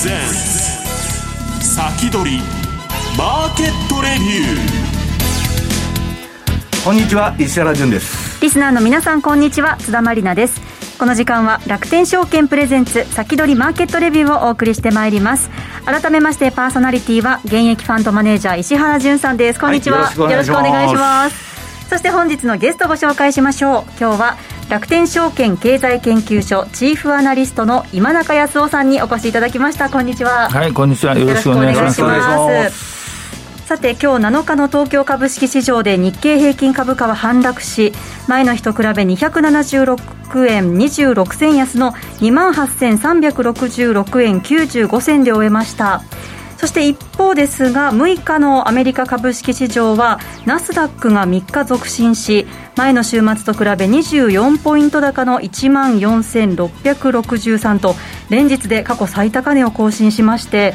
ゼンツ先取りマーケットレビュー。こんにちは石原潤です。リスナーの皆さんこんにちは。津田まりなです。この時間は楽天証券プレゼンツ先取りマーケットレビューをお送りしてまいります。改めましてパーソナリティは現役ファンドマネージャー石原潤さんです。こんにちは、はい、よろしくお願いしますそして本日のゲストご紹介しましょう。今日は楽天証券経済研究所チーフアナリストの今中康夫さんにお越しいただきました。こんにちは。はいこんにちは。よろしくお願いします。さて今日7日の東京株式市場で日経平均株価は反落し前の日と比べ276円26銭安の2万8366円95銭で終えましたそして一方ですが6日のアメリカ株式市場はナスダックが3日続伸し前の週末と比べ24ポイント高の1万4663と連日で過去最高値を更新しまして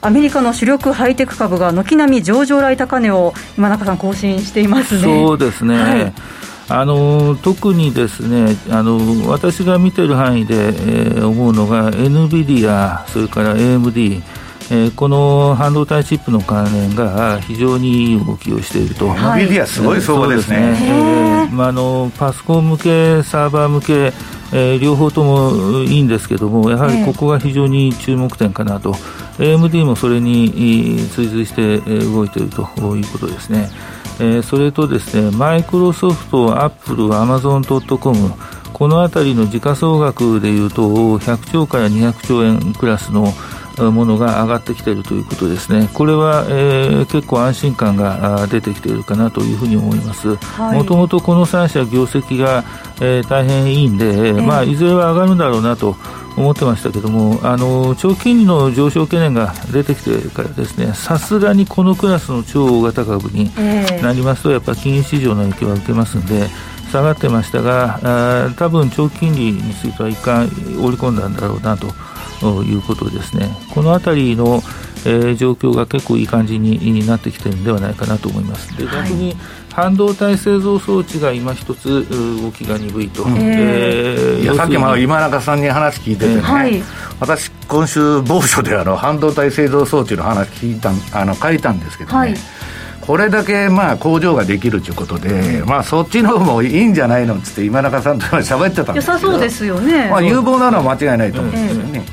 アメリカの主力ハイテク株が軒並み上場来高値を今中さん更新していますね。そうですね、はいあの特にですねあの私が見てる範囲で、えー、思うのが NVIDIA それから AMD えー、この半導体チップの関連が非常にいい動きをしていると、はい、NVIDIA すごい相場ですね、ね。えーまあ、あのパソコン向けサーバー向けえー、両方ともいいんですけども、やはりここが非常に注目点かなと、えー、AMD もそれに追随して動いているということですね。えー、それとですね、マイクロソフト、アップル、アマゾン・ドット・コム、この辺りの時価総額でいうと、100兆から200兆円クラスのものが上がってきているということですね、これは、えー、結構安心感が出てきているかなというふうに思います。もともとこの3社業績が、えー、大変いいんで、えー、まあ、いずれは上がるんだろうなと思ってましたけども、あの長期金利の上昇懸念が出てきてからですね、さすがにこのクラスの超大型株になりますと、やっぱり金融市場の影響は受けますんで、下がってましたが、あ多分長期金利については一貫織り込んだんだろうなと。ということですね、このあたりの、えー、状況が結構いい感じになってきてるんではないかなと思います。で逆に半導体製造装置が今一つ動きが鈍いと、えー、いやさっきも今中さんに話聞いててね、えーはい、私今週某所であの半導体製造装置の話聞いたあの書いたんですけどね、はい。これだけまあ工場ができるということで、まあ、そっちの方もいいんじゃないの？っつって今中さんと喋ってたんですけど。良さそうですよね、まあ、有望なのは間違いないと思うんですよね、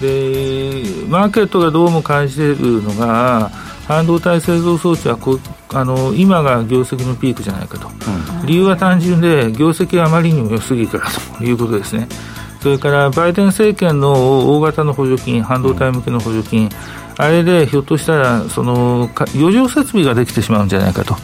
でマーケットがどうも感じているのが半導体製造装置はこあの今が業績のピークじゃないかと、うん、理由は単純で業績があまりにも良すぎるからと いうことですね。それからバイデン政権の大型の補助金半導体向けの補助金、うんあれでひょっとしたらその余剰設備ができてしまうんじゃないかと、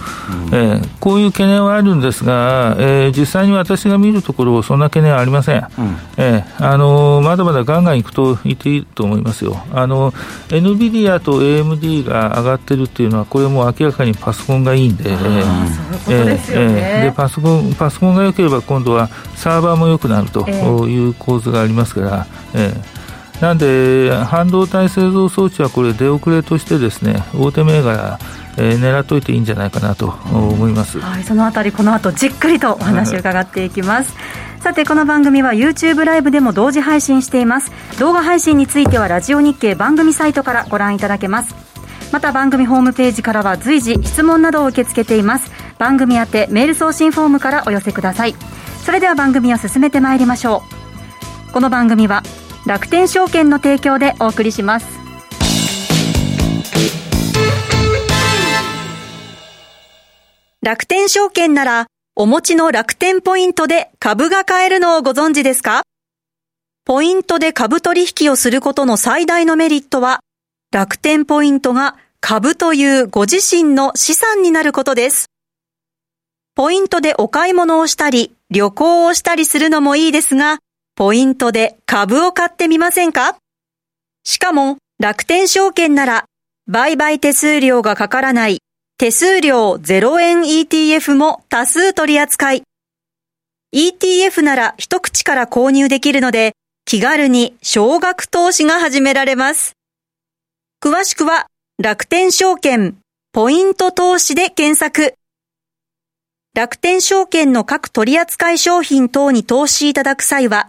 うん、えー、こういう懸念はあるんですが、えー、実際に私が見るところ、そんな懸念はありません、うん、えー、あのまだまだガンガンいくと言っていいと思いますよ、あの NVIDIA と AMD が上がってるっていうのは、これも明らかにパソコンがいいんで、でパソコンパソコンが良ければ、今度はサーバーも良くなるという構図がありますから。えーなんで、半導体製造装置はこれ、出遅れとしてですね大手銘柄、えー、狙っといていいんじゃないかなと思います、はい、そのあたり、この後じっくりとお話を伺っていきます。さてこの番組は YouTube ライブでも同時配信しています。動画配信についてはラジオ日経番組サイトからご覧いただけます。また番組ホームページからは随時質問などを受け付けています。番組宛てメール送信フォームからお寄せください。それでは番組を進めてまいりましょう。この番組は楽天証券の提供でお送りします楽天証券ならお持ちの楽天ポイントで株が買えるのをご存知ですか？ポイントで株取引をすることの最大のメリットは楽天ポイントが株というご自身の資産になることです。ポイントでお買い物をしたり、旅行をしたりするのもいいですが、ポイントで株を買ってみませんか？しかも楽天証券なら売買手数料がかからない手数料0円 ETF も多数取り扱い。ETF なら一口から購入できるので気軽に少額投資が始められます。詳しくは楽天証券ポイント投資で検索。楽天証券の各取扱商品等に投資いただく際は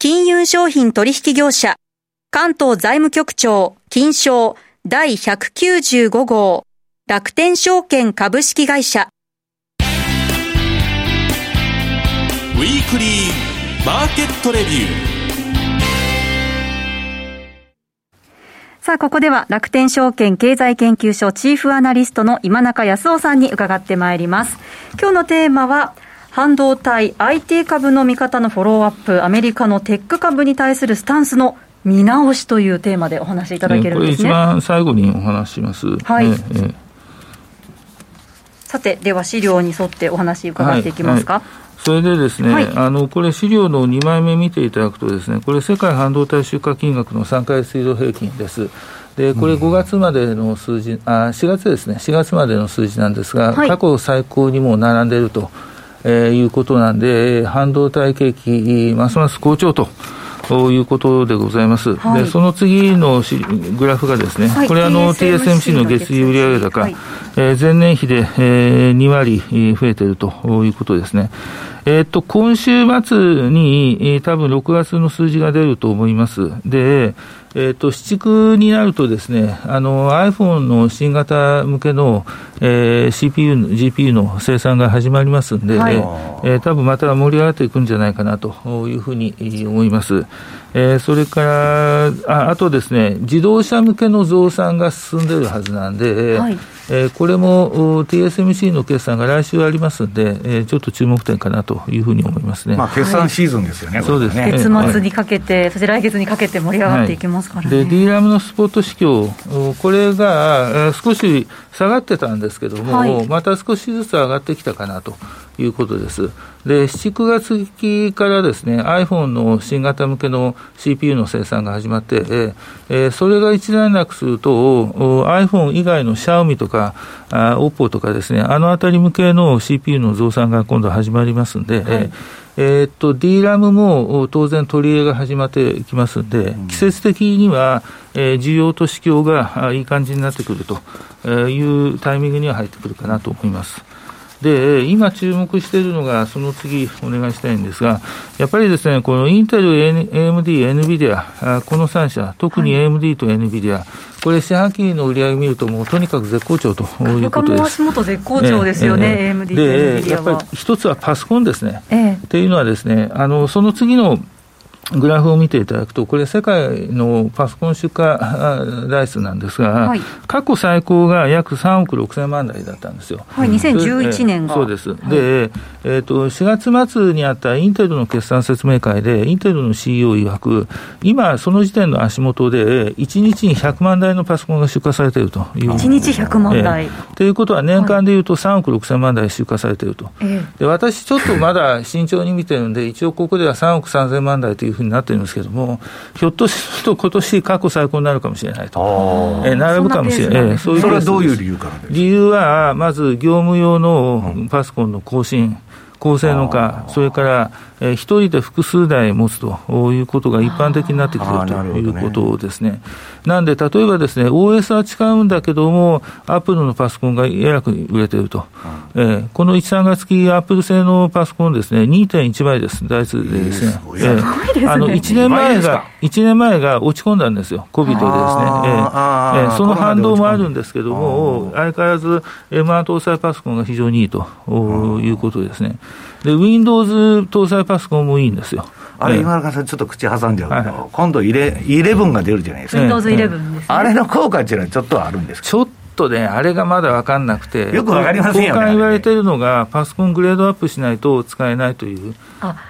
金融商品取引業者、関東財務局長、金賞第195号、楽天証券株式会社。ウィークリーマーケットレビュー。さあ、ここでは楽天証券経済研究所チーフアナリストの今中康夫さんに伺ってまいります。今日のテーマは、半導体 IT 株の見方のフォローアップ、アメリカのテック株に対するスタンスの見直しというテーマでお話しいただけるんですね。これ一番最後にお話します。はい。ええ、さて、では資料に沿ってお話伺っていきますか。はいはいそれでですね、はい、あのこれ、資料の2枚目見ていただくと、ですねこれ、世界半導体出荷金額の3か月移動平均です。でこれ、5月までの数字、あ4月ですね、4月までの数字なんですが、はい、過去最高にも並んでいると、えー、いうことなんで、半導体景気、ますます好調と。ということでございます。はい、でその次のグラフがですね、はい、これあの TSMC の月次売上高、はい、えー、前年比で、えー、2割増えているということですね。えっと、今週末に、えー、多分6月の数字が出ると思います。で、えっ、と、市区になるとですね、あの、iPhone の新型向けの、えー、CPU、GPU の生産が始まりますんで、はい、えー、多分また盛り上がっていくんじゃないかなというふうに思います。えー、それからあ、あとですね、自動車向けの増産が進んでいるはずなんで、はいえー、これも TSMC の決算が来週ありますんで、えー、ちょっと注目点かなというふうに思いますね、まあ、決算シーズンですよね、はい、そうですね。月末にかけて、はい、そして来月にかけて盛り上がっていきますからね、はい、で D ラムのスポット市況、これが少し下がってたんですけども、はい、また少しずつ上がってきたかなということです。で、7、9月期からですね、iPhone の新型向けの CPU の生産が始まって、えー、それが一段落すると、iPhone 以外の Xiaomi とか、あ OPPO とかですね、あのあたり向けの CPU の増産が今度始まりますんで、はいえー、っと、DRAM も当然取り入れが始まってきますんで、季節的には、えー、需要と市況がいい感じになってくるというタイミングには入ってくるかなと思います。で、今注目しているのが、その次お願いしたいんですが、やっぱりですね、このインテル、AMD、NVIDIA、この3社、特に AMD と NVIDIA、これ、四半期の売り上げ見ると、もうとにかく絶好調ということです。足元絶好調ですよね、ええ AMD で、やっぱり一つはパソコンですね。ええ、っていうのはですね、あのその次のグラフを見ていただくと、これ、世界のパソコン出荷台数なんですが、はい、過去最高が約3億6000万台だったんですよ。はい、2011年が。そうです。はい、で、えーと、4月末にあったインテルの決算説明会で、インテルの CEO 曰く、今、その時点の足元で、1日に100万台のパソコンが出荷されているという。1日100万台。と、えー、いうことは、年間でいうと3億6000万台出荷されていると。で私、ちょっとまだ慎重に見てるんで、一応ここでは3億3000万台というふうになってるんですけども、ひょっとすると今年過去最高になるかもしれないと、えー、並ぶかもしれない、えー、そういうそれはどういう理由から理由は、まず業務用のパソコンの更新、高性能化、それからえー、一人で複数台持つということが一般的になってきているということですね。なんで、例えばですね、OS は使うんだけども、アップルのパソコンがえらく売れていると。うん、えー、この1、3月期、アップル製のパソコンですね、2.1倍です、台数でですね。えー、あの、1年前が、1年前が落ち込んだんですよ、COVID でですね。えー、えー、その反動もあるんですけども、相変わらず M1 搭載パソコンが非常にいいということですね。で、Windows 搭載パソコンもいいんですよ。あれ、今中さん、ちょっと口挟んじゃうけど、はい、今度イレ、11が出るじゃないですか。Windows 11です、ね、あれの効果っていうのはちょっとあるんですちょっとね、あれがまだ分かんなくて、よく分かりませんよね。交換言われてるのが、パソコングレードアップしないと使えないという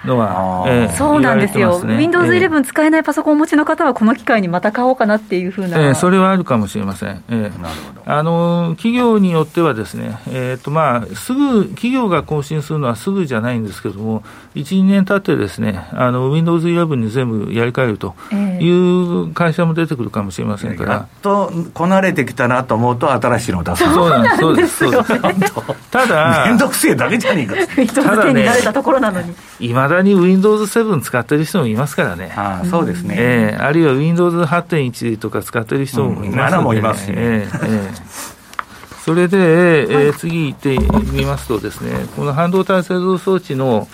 のは、えー、そうなんですよ、ね、Windows 11使えないパソコンをお持ちの方は、この機会にまた買おうかなっていうふうな、えー、それはあるかもしれません。えー、あの企業によってはですね、えーとまあ、すぐ、企業が更新するのはすぐじゃないんですけども、1、2年経ってですね、あの Windows 11に全部やり替えるという会社も出てくるかもしれませんから。やっとこなれてきたなと思うと、新しいのを出すそうなんです、そうです、そうです。ただ、面倒くせえだけじゃねえか。ただね、いまだに Windows7 使ってる人もいますからね。あそうですね。えー、あるいは Windows8.1 とか使ってる人もいます、ね、うん、もいますし、ね、えー、えーそれで、えー、次行ってみますとですね、この半導体製造装置の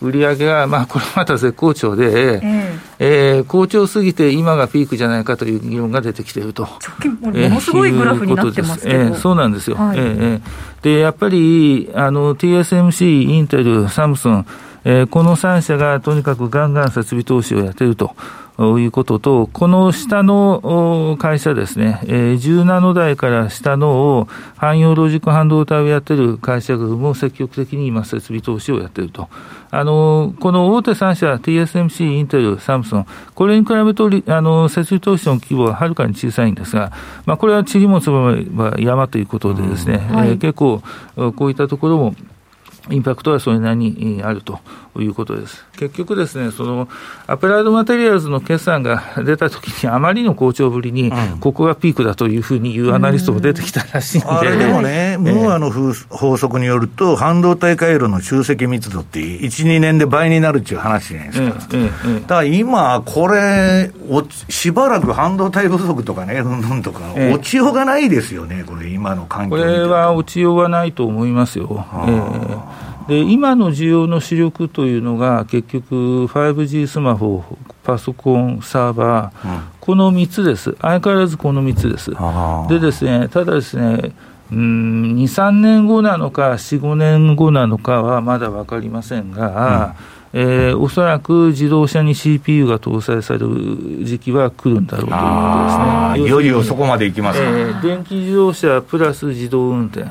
売り上げが、まあ、これまた絶好調で、えー、えー、好調すぎて今がピークじゃないかという議論が出てきていると。ものすごいグラフになってますけど、えー、そうなんですよ。はい、えー、で、やっぱり、あの、TSMC、インテル、サムスン、えー、この3社がとにかくガンガン設備投資をやっていると。いうことと、この下の会社ですね、えー、10ナノ台から下の汎用ロジック半導体をやってる会社群も積極的に今、設備投資をやってると。あの、この大手3社、TSMC、インテル、サムスン、これに比べると、あの、設備投資の規模ははるかに小さいんですが、まあ、これは塵も積めば山ということでですね、はい、えー、結構、こういったところも、インパクトはそれなりにあるということです。結局ですね、そのアプライドマテリアルズの決算が出たときに、あまりの好調ぶりに、ここがピークだというふうに言うアナリストも出てきたらしいんで、あれでもね、ムーアの法則によると、半導体回路の集積密度って、1、2年で倍になるっていう話じゃないですか。だから今、これしばらく半導体不足とかね、うんぬんとか、落ちようがないですよね、これ、今の環境これは落ちようがないと思いますよ。えーで今の需要の主力というのが、結局、5G スマホ、パソコン、サーバー、うん、この3つです、相変わらずこの3つです。でですね、ただですね、うん2、3年後なのか、4、5年後なのかはまだ分かりませんが、うん、えー、おそらく自動車に CPU が搭載される時期は来るんだろうということですね。いよいよそこまでいきます、ね、えー、電気自動車プラス自動運転。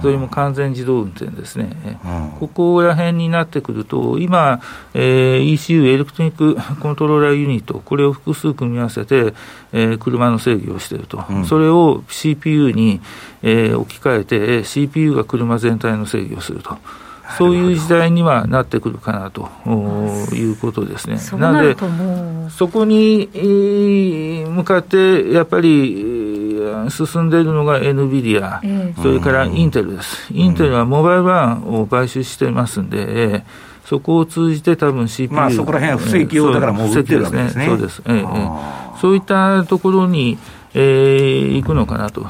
それも完全自動運転ですね、うん、ここら辺になってくると、今、えー、ECU、エレクトニック コントローラーユニット、これを複数組み合わせて、えー、車の制御をしていると、うん、それを CPU に、えー、置き換えて、CPU が車全体の制御をすると。そういう時代にはなってくるかなということですね。なので、そこに向かって、やっぱり進んでいるのが NVIDIA、えー、それからインテルです。インテルはモバイルワンを買収していますんで、そこを通じて多分 CPU、まあ、そこら辺は不正規用だからもう売ってるわけですね。そうです。えー、そういったところに、えー、行くのかなと。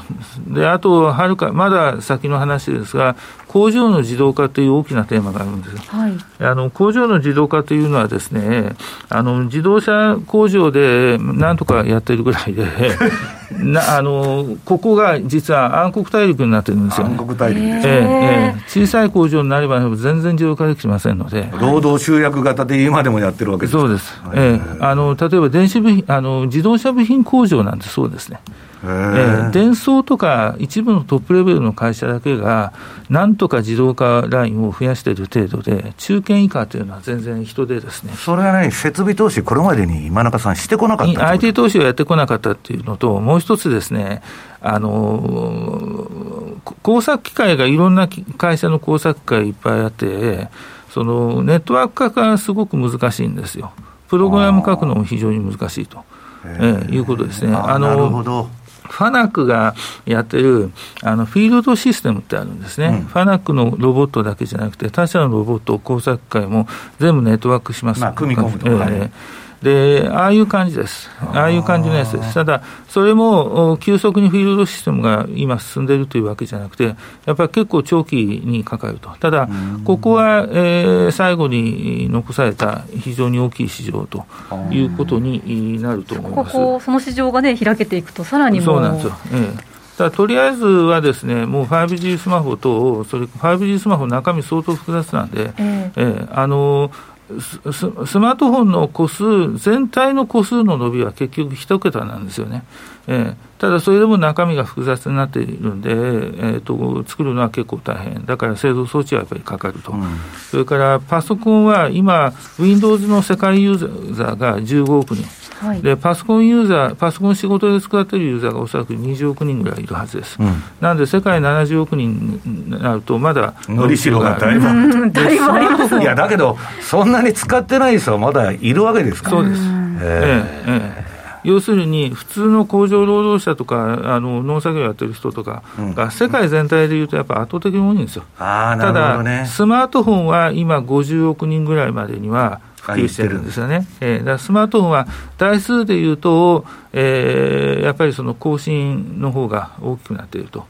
で、あと、はるか、まだ先の話ですが、工場の自動化という大きなテーマがあるんです。はい、あの工場の自動化というのはですね、あの自動車工場でなんとかやってるぐらいで、なあのここが実は暗黒大陸になってるんですよ、ね、暗黒大陸です、ええ小さい工場になれば全然自動化できませんので。労働集約型で今でもやってるわけですそうです。ええあの例えば電子部品あの、自動車部品工場なんてそうですね。えー、電装とか一部のトップレベルの会社だけが、なんとか自動化ラインを増やしている程度で、中堅以下というのは全然人でですね。それはね、設備投資、これまでに今中さん、してこなかった IT 投資をやってこなかったっていうのと、もう一つですね、あの工作機械がいろんな会社の工作機械いっぱいあって、そのネットワーク化がすごく難しいんですよ。プログラム書くのも非常に難しいと、え。ー、いうことですね。あのなるほどファナックがやってるあのフィールドシステムってあるんですね、うん、ファナックのロボットだけじゃなくて、他社のロボット、工作会も全部ネットワークします。まあ、組み込むとか、えーで、ああいう感じです。ああいう感じのやつです。ただ、それも急速にフィールドシステムが今進んでいるというわけじゃなくて、やっぱり結構長期にかかると。ただ、ここは、えー、最後に残された非常に大きい市場ということになると思います。ここその市場がね、開けていくと、さらにそうなんですよ。ええだとりあえずはですね、もう 5G スマホと、それ 5G スマホ、中身相当複雑なんで、えー、えー、あのスマートフォンの個数、全体の個数の伸びは結局一桁なんですよね。えー、ただそれでも中身が複雑になっているんで、えーと、作るのは結構大変、だから製造装置はやっぱりかかると、うん、それからパソコンは今、Windows の世界ユーザーが15億人。はい、でパソコンユーザー、パソコン仕事で使っているユーザーがおそらく20億人ぐらいいるはずです。うん、なんで、世界70億人になると、まだのりしろがだいぶ、いや、だけど、そんなに使ってない人はまだいるわけですか。そうです。えー、えー要するに、普通の工場労働者とか、あの農作業やってる人とかが、世界全体でいうと、やっぱ圧倒的に多いんですよ。ただ、スマートフォンは今、50億人ぐらいまでには、普及してるんですよね。えー、だスマートフォンは台数でいうと、えー、やっぱりその更新の方が大きくなっていると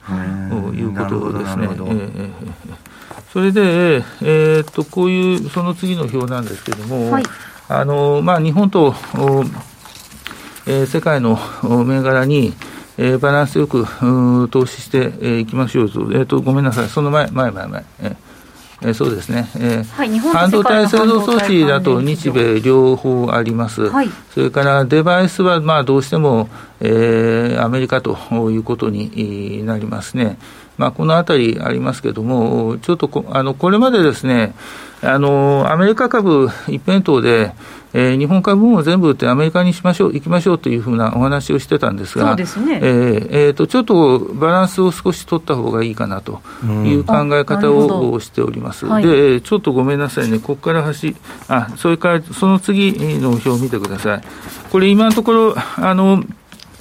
いうことですね。えー、それで、えー、っとこういうその次の表なんですけれども、はい、あのまあ、日本と、えー、世界の銘柄に、えー、バランスよく投資してい、えー、きましょうと、えーと、ごめんなさい、その前、前、前、前。えーえー、そうですね、えーはい、半導体製造装置だと日米両方あります、はい、それからデバイスはまあどうしても、えー、アメリカということになりますね。まあ、このあたりありますけれども、ちょっとこあのこれまでですね、あのアメリカ株一辺倒で、えー、日本株も全部売ってアメリカにしましょう、行きましょうというふうなお話をしてたんですが、そうですね。えーえーと、ちょっとバランスを少し取った方がいいかなという考え方をしております。で、ちょっとごめんなさいね、ここから端、あそれからその次の表を見てください。これ、今のところ、あの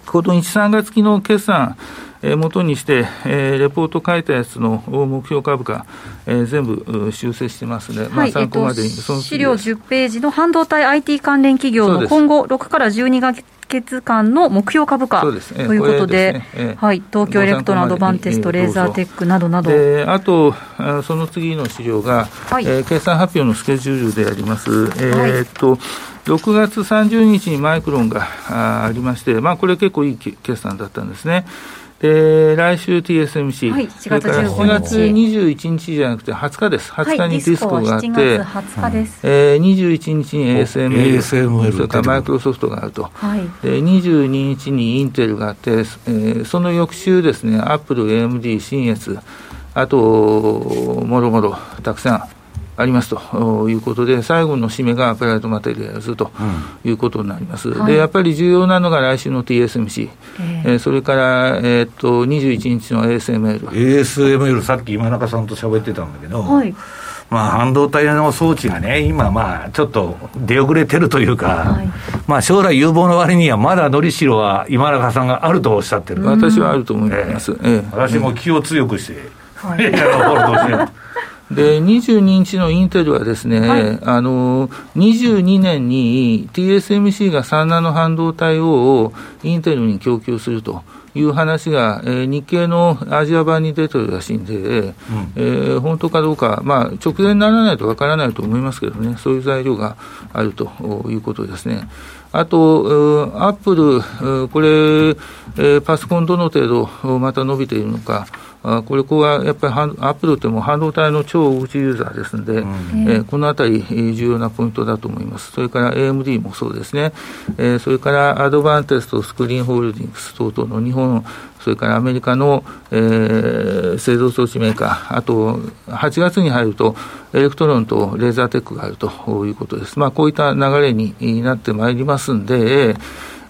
この1、3月期の決算、えー、元にして、えー、レポート書いたやつの目標株価、えー、全部修正してますので、まあ、参考までに、えっと、資料10ページの半導体 IT 関連企業の今後、6から12ヶ月間の目標株価ということで、ね。えー、はい、東京エレクトロンアドバンテスト、レーザーテックなどなど。あと、その次の資料が、はい、えー、決算発表のスケジュールであります。えー、っと、はい。6月30日にマイクロンがありまして、まあ、これ結構いい決算だったんですね。で、来週 TSMC、はい、7月7月21日じゃなくて20日です。20日にディスコがあって、はい、20日です。えー、21日に ASML、ASML それからマイクロソフトがあると。はい、で22日にインテルがあって、えー、その翌週ですね、アップル、AMD、新越、あと、もろもろたくさんありますということで、最後の締めがアプライトマテリアルズということになります、うん、でやっぱり重要なのが来週の TSMC、えー、それから、えー、っと21日の ASML。ASML、さっき今中さんと喋ってたんだけど、はい。まあ、半導体の装置がね、今、まあ、ちょっと出遅れてるというか、はい、まあ、将来有望の割には、まだのりしろは今中さんがあるとおっしゃってる。私はあると思います。えー、私も気を強くして、はい、で、22日のインテルはですね、はい、あの、22年に TSMC が3ナノ半導体をインテルに供給すると。いう話が、えー、日経のアジア版に出てるらしいんで、うん、えー、本当かどうか、まあ、直前にならないとわからないと思いますけどね、そういう材料があるということですね。あと、アップル、これ、えー、パソコンどの程度また伸びているのか、あこれ、ここはやっぱりアップルっても半導体の超大口ユーザーですので、うん、えー、このあたり、重要なポイントだと思います。それから AMD もそうですね、えー、それからアドバンテスト、スクリーンホールディングス等々の日本、それからアメリカの、えー、製造装置メーカー、あと8月に入ると、エレクトロンとレーザーテックがあるということです。まあ、こういった流れになってまいりますんで、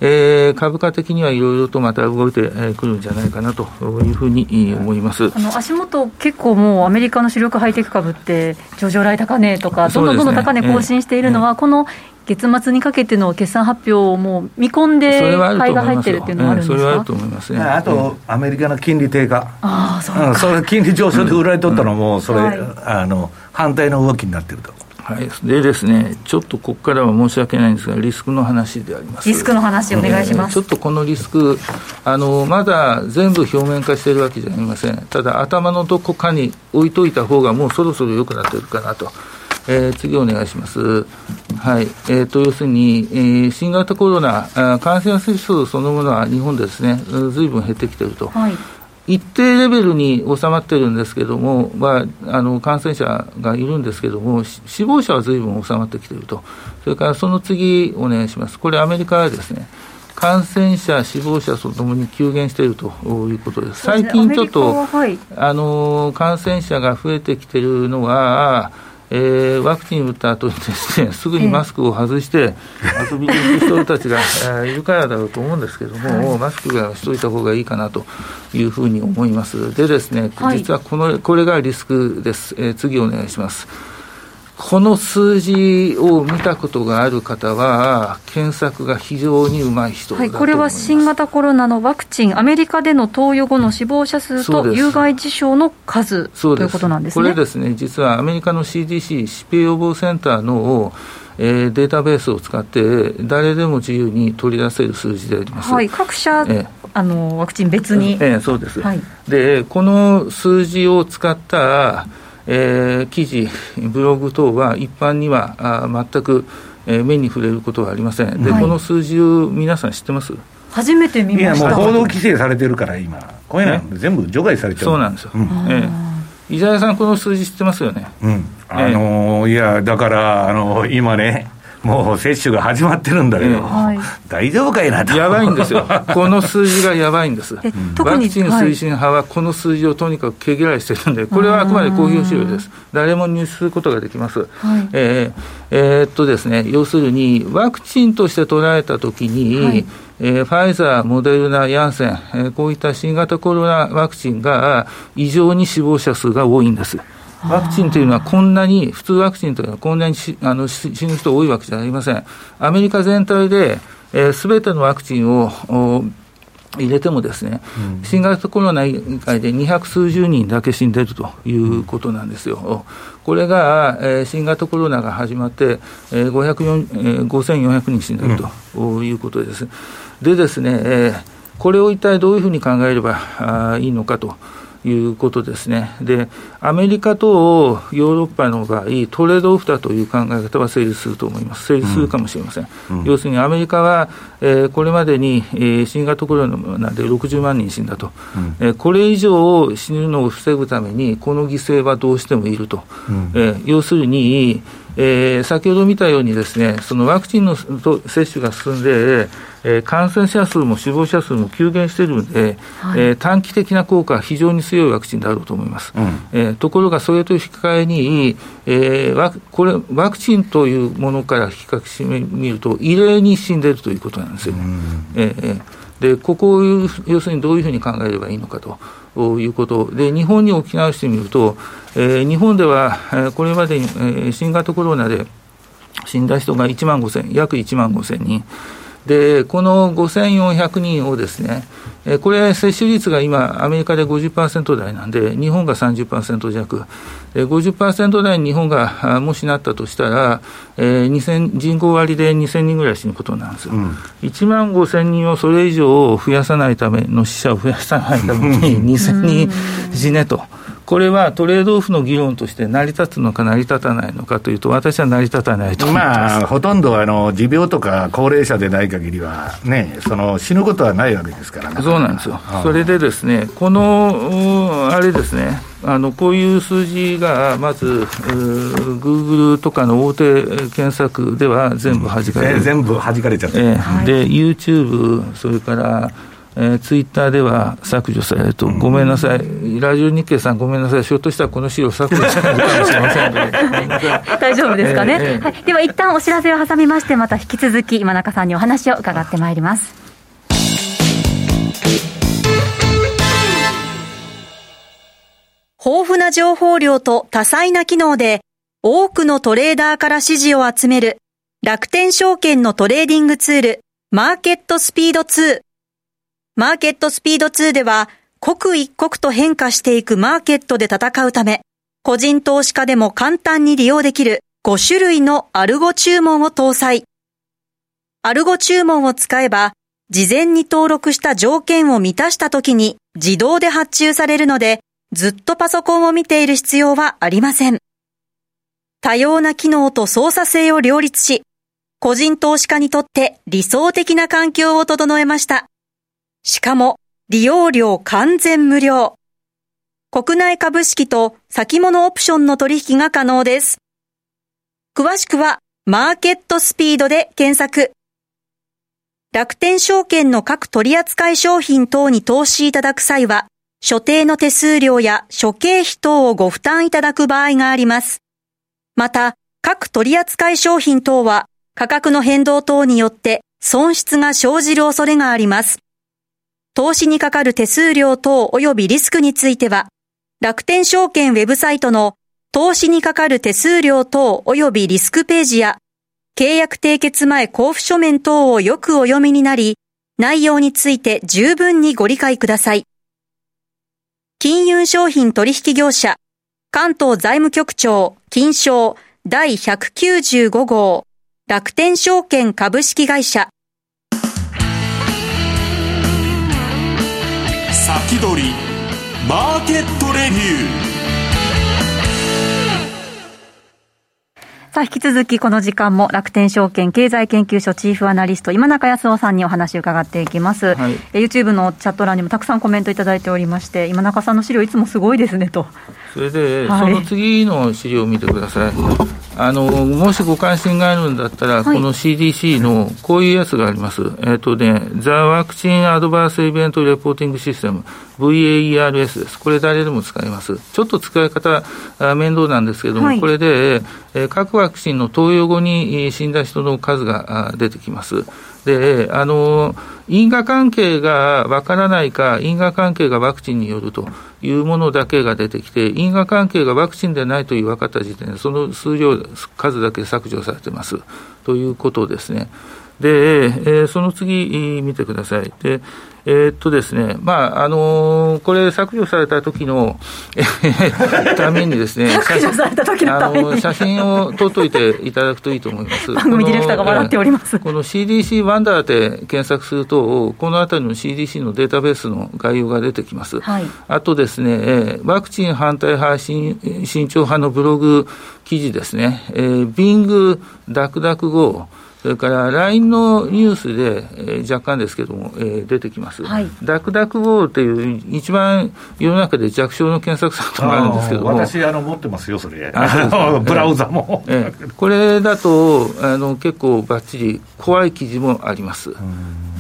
えー、株価的にはいろいろとまた動いてくるんじゃないかなというふうに思いますあの足元、結構もうアメリカの主力ハイテク株って、上場来高値とか、どんどんどんどん高値更新しているのは、えー、この月末にかけての決算発表をもう見込んで、買いが入ってるっていうのはあるんですか、それはあると思いますね、あと、アメリカの金利低下、あそうか、うん、それ金利上昇で売られとったのも、それ、はい、あの反対の動きになってると。はい、でですね、ちょっとここからは申し訳ないんですが、リスクの話であります。リスクの話、お願いします、ちょっとこのリスクあの、まだ全部表面化しているわけじゃありません、ただ、頭のどこかに置いといた方が、もうそろそろ良くなってるかなと。えー、次お願いします。はい。えっ、ー、と、要するに、えー、新型コロナ、感染者数そのものは日本ですね、ずいぶん減ってきていると。はい一定レベルに収まってるんですけども、まあ、あの感染者がいるんですけども、死亡者はずいぶん収まってきていると、それからその次、お願いします、これ、アメリカはですね、感染者、死亡者とともに急減しているということです。最近ちょっと、はい、あの感染者が増えてきているのは、えー、ワクチン打った後にですね、すぐにマスクを外して、遊びに行く人たちが、えー、いるからだろうと思うんですけども、はい、マスクがしといた方がいいかなというふうに思います。でですね、実はこの、これがリスクです。えー、次お願いします。この数字を見たことがある方は、検索が非常にうまい人はい、これは新型コロナのワクチン、アメリカでの投与後の死亡者数と有害事象の数ということなんですね。これですね、実はアメリカの CDC、疾病予防センターのえー、データベースを使って、誰でも自由に取り出せる数字であります、はい、各社、えー、あのワクチン別に、えー、そうです、はい、でこの数字を使ったえー、記事、ブログ等は一般にはあ全く、えー、目に触れることはありません、で、はい、この数字を皆さん知ってます？初めて見ました。いや、もう報道規制されてるから、今、こういうの全部除外されちゃう。そうなんですよ、うん、えー、伊沢さん、この数字知ってますよね？うん。あのー、いや、だから、あのー、今ね、もう接種が始まってるんだけど、はい、大丈夫かいなと。やばいんですよ、この数字がやばいんです、ワクチン推進派はこの数字をとにかく毛嫌いしてるんで、これはあくまで公表資料です、誰も入手することができます。はい、えー、えー、っとですね、要するに、ワクチンとして捉えたときに、はい。えー、ファイザー、モデルナ、ヤンセン、えー、こういった新型コロナワクチンが異常に死亡者数が多いんです。ワクチンというのはこんなに、普通ワクチンというのはこんなにあの死ぬ人多いわけじゃありません。アメリカ全体で、す、えー、べ、てのワクチンを入れてもですね、うん、新型コロナ以外で二百数十人だけ死んでるということなんですよ。これが、えー、新型コロナが始まって、えー、えー、5400人死んでるということです。うん、でですね、えー、これを一体どういうふうに考えればあいいのかと。いうことですね。で、アメリカとヨーロッパの場合、トレードオフだという考え方は成立すると思います。成立するかもしれません。うん、要するにアメリカは、えー、これまでに、えー、新型コロナで60万人死んだと、うん、えー、これ以上死ぬのを防ぐために、この犠牲はどうしてもいると。うん、えー、要するに、えー、先ほど見たようにですね、そのワクチンの接種が進んで、えー、感染者数も死亡者数も急減しているので、はい、えー、短期的な効果は非常に強いワクチンであると思います。うん、えー、ところが、それと引き換えに、えー、ワこれ、ワクチンというものから比較してみると、異例に死んでいるということなんですよ。うん、えー、で、ここを要するにどういうふうに考えればいいのかと。いうことで、日本に置き直してみると、えー、日本では、えー、これまでに、えー、新型コロナで死んだ人が1万5千、約1万5千人。で、この5400人をですね、えこれ、接種率が今、アメリカで50%台なんで、日本が30%弱、え50%台に日本がもしなったとしたら、えー、人口割で2000人ぐらい死ぬことなんですよ、うん、1万5000人をそれ以上増やさないための死者を増やさないために、2000人死ねと。これはトレードオフの議論として成り立つのか成り立たないのかというと、私は成り立たないと思います、まあ、ほとんどあの持病とか高齢者でない限りは、ね、その死ぬことはないわけですからね。そうなんですよ、それでですね、このあれですね、あのこういう数字がまず、グーグルとかの大手検索では全部弾かれる、うん、全部弾かれちゃって、えー、で、YouTube、それからえー、ツイッターでは削除されると、ごめんなさい、ラジオ日経さん、ごめんなさい、ひょっとしたらこの資料削除されるかもしれませんので、大丈夫ですかね、えーえー、はい、では一旦お知らせを挟みまして、また引き続き、今中さんにお話を伺ってまいります。豊富な情報量と多彩な機能で、多くのトレーダーから支持を集める、楽天証券のトレーディングツール、マーケットスピード2。マーケットスピード2では、刻一刻と変化していくマーケットで戦うため、個人投資家でも簡単に利用できる5種類のアルゴ注文を搭載。アルゴ注文を使えば、事前に登録した条件を満たした時に自動で発注されるので、ずっとパソコンを見ている必要はありません。多様な機能と操作性を両立し、個人投資家にとって理想的な環境を整えました。しかも、利用料完全無料。国内株式と先物オプションの取引が可能です。詳しくは、マーケットスピードで検索。楽天証券の各取扱商品等に投資いただく際は、所定の手数料や諸経費等をご負担いただく場合があります。また、各取扱商品等は価格の変動等によって損失が生じる恐れがあります。投資にかかる手数料等及びリスクについては、楽天証券ウェブサイトの投資にかかる手数料等及びリスクページや契約締結前交付書面等をよくお読みになり、内容について十分にご理解ください。金融商品取引業者、関東財務局長、金賞第195号、楽天証券株式会社。先取り、マーケットレビュー。さあ、引き続きこの時間も楽天証券経済研究所チーフアナリスト今中康夫さんにお話を伺っていきます。はい、YouTube のチャット欄にもたくさんコメントいただいておりまして、今中さんの資料いつもすごいですねと。それで、はい、その次の資料を見てください。あの、もしご関心があるんだったら、この CDC のこういうやつがあります。えっ、とね、ザ・ワクチン・アドバース・イベント・レポーティング・システム、VAERS です。これ誰でも使えます。ちょっと使い方、面倒なんですけども、はい、これで、え各ワクチンの投与後に死んだ人の数が出てきます。で、あの、因果関係がわからないか、因果関係がワクチンによるというものだけが出てきて、因果関係がワクチンでないという分かった時点で、その数量、数だけ削除されてますということですね。で、えー、その次、見てください。で、えー、っとですね、まあ、あのー、これ削除された時の、えー、ためにですね、削除された時のために写真を撮っといていただくといいと思います。番組ディレクターが笑っております。この CDC ワンダーで検索すると、このあたりの CDC のデータベースの概要が出てきます。はい、あとですね、えー、ワクチン反対派慎慎重派のブログ記事ですね、えー、ビング、ダクダクゴー、それから LINE のニュースで、えー、若干ですけども、えー、出てきます、はい、ダクダクウォーという、一番世の中で弱小の検索サイトがあるんですけども、私あの、持ってますよ、それ、ブラウザも。えー、これだとあの結構ばっちり、怖い記事もあります。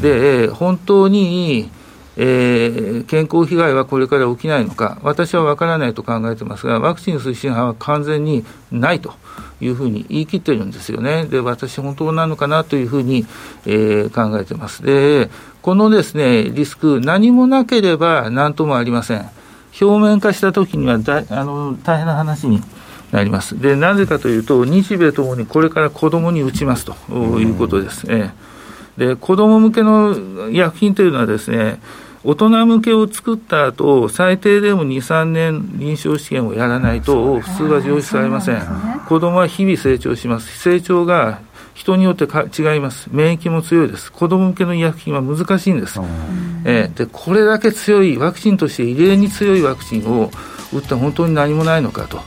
で、本当にえー、健康被害はこれから起きないのか、私は分からないと考えてますが、ワクチン推進派は完全にないというふうに言い切ってるんですよね。で、私、本当なのかなというふうに、えー、考えてます。で、このですね、リスク、何もなければ何ともありません。表面化したときにはだあの大変な話になります。で、なぜかというと、日米ともにこれから子どもに打ちますということです。えーで子ども向けの薬品というのはですね、大人向けを作った後最低でも2、3年臨床試験をやらないと、普通は上司されません。ね、子どもは日々成長します。成長が人によってか違います。免疫も強いです。子ども向けの医薬品は難しいんです。えー、で、これだけ強い、ワクチンとして異例に強いワクチンを打った本当に何もないのかと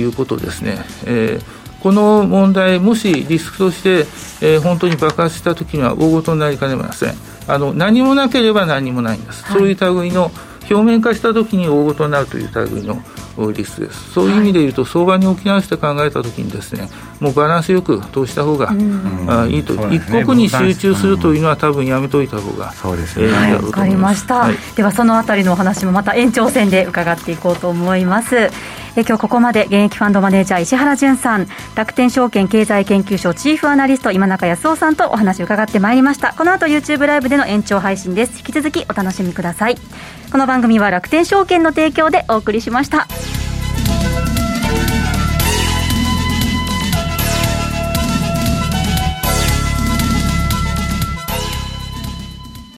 いうことですね。えーこの問題、もしリスクとして、えー、本当に爆発したときには大ごとになりかねません。あの何もなければ何もないんです、はい、そういう類の表面化したときに大ごとになるという類のリスクです。そういう意味で言うと、相場に置き直して考えたときにですね、もうバランスよく投資した方が、あいいと、一国に集中するというのは多分やめといた方が、そうですね。はい、わかりました。はい、ではそのあたりのお話もまた延長戦で伺っていこうと思います。え今日ここまで現役ファンドマネージャー石原淳さん楽天証券経済研究所チーフアナリスト今中康夫さんとお話を伺ってまいりました。この後 YouTube ライブでの延長配信です。引き続きお楽しみください。この番組は楽天証券の提供でお送りしました。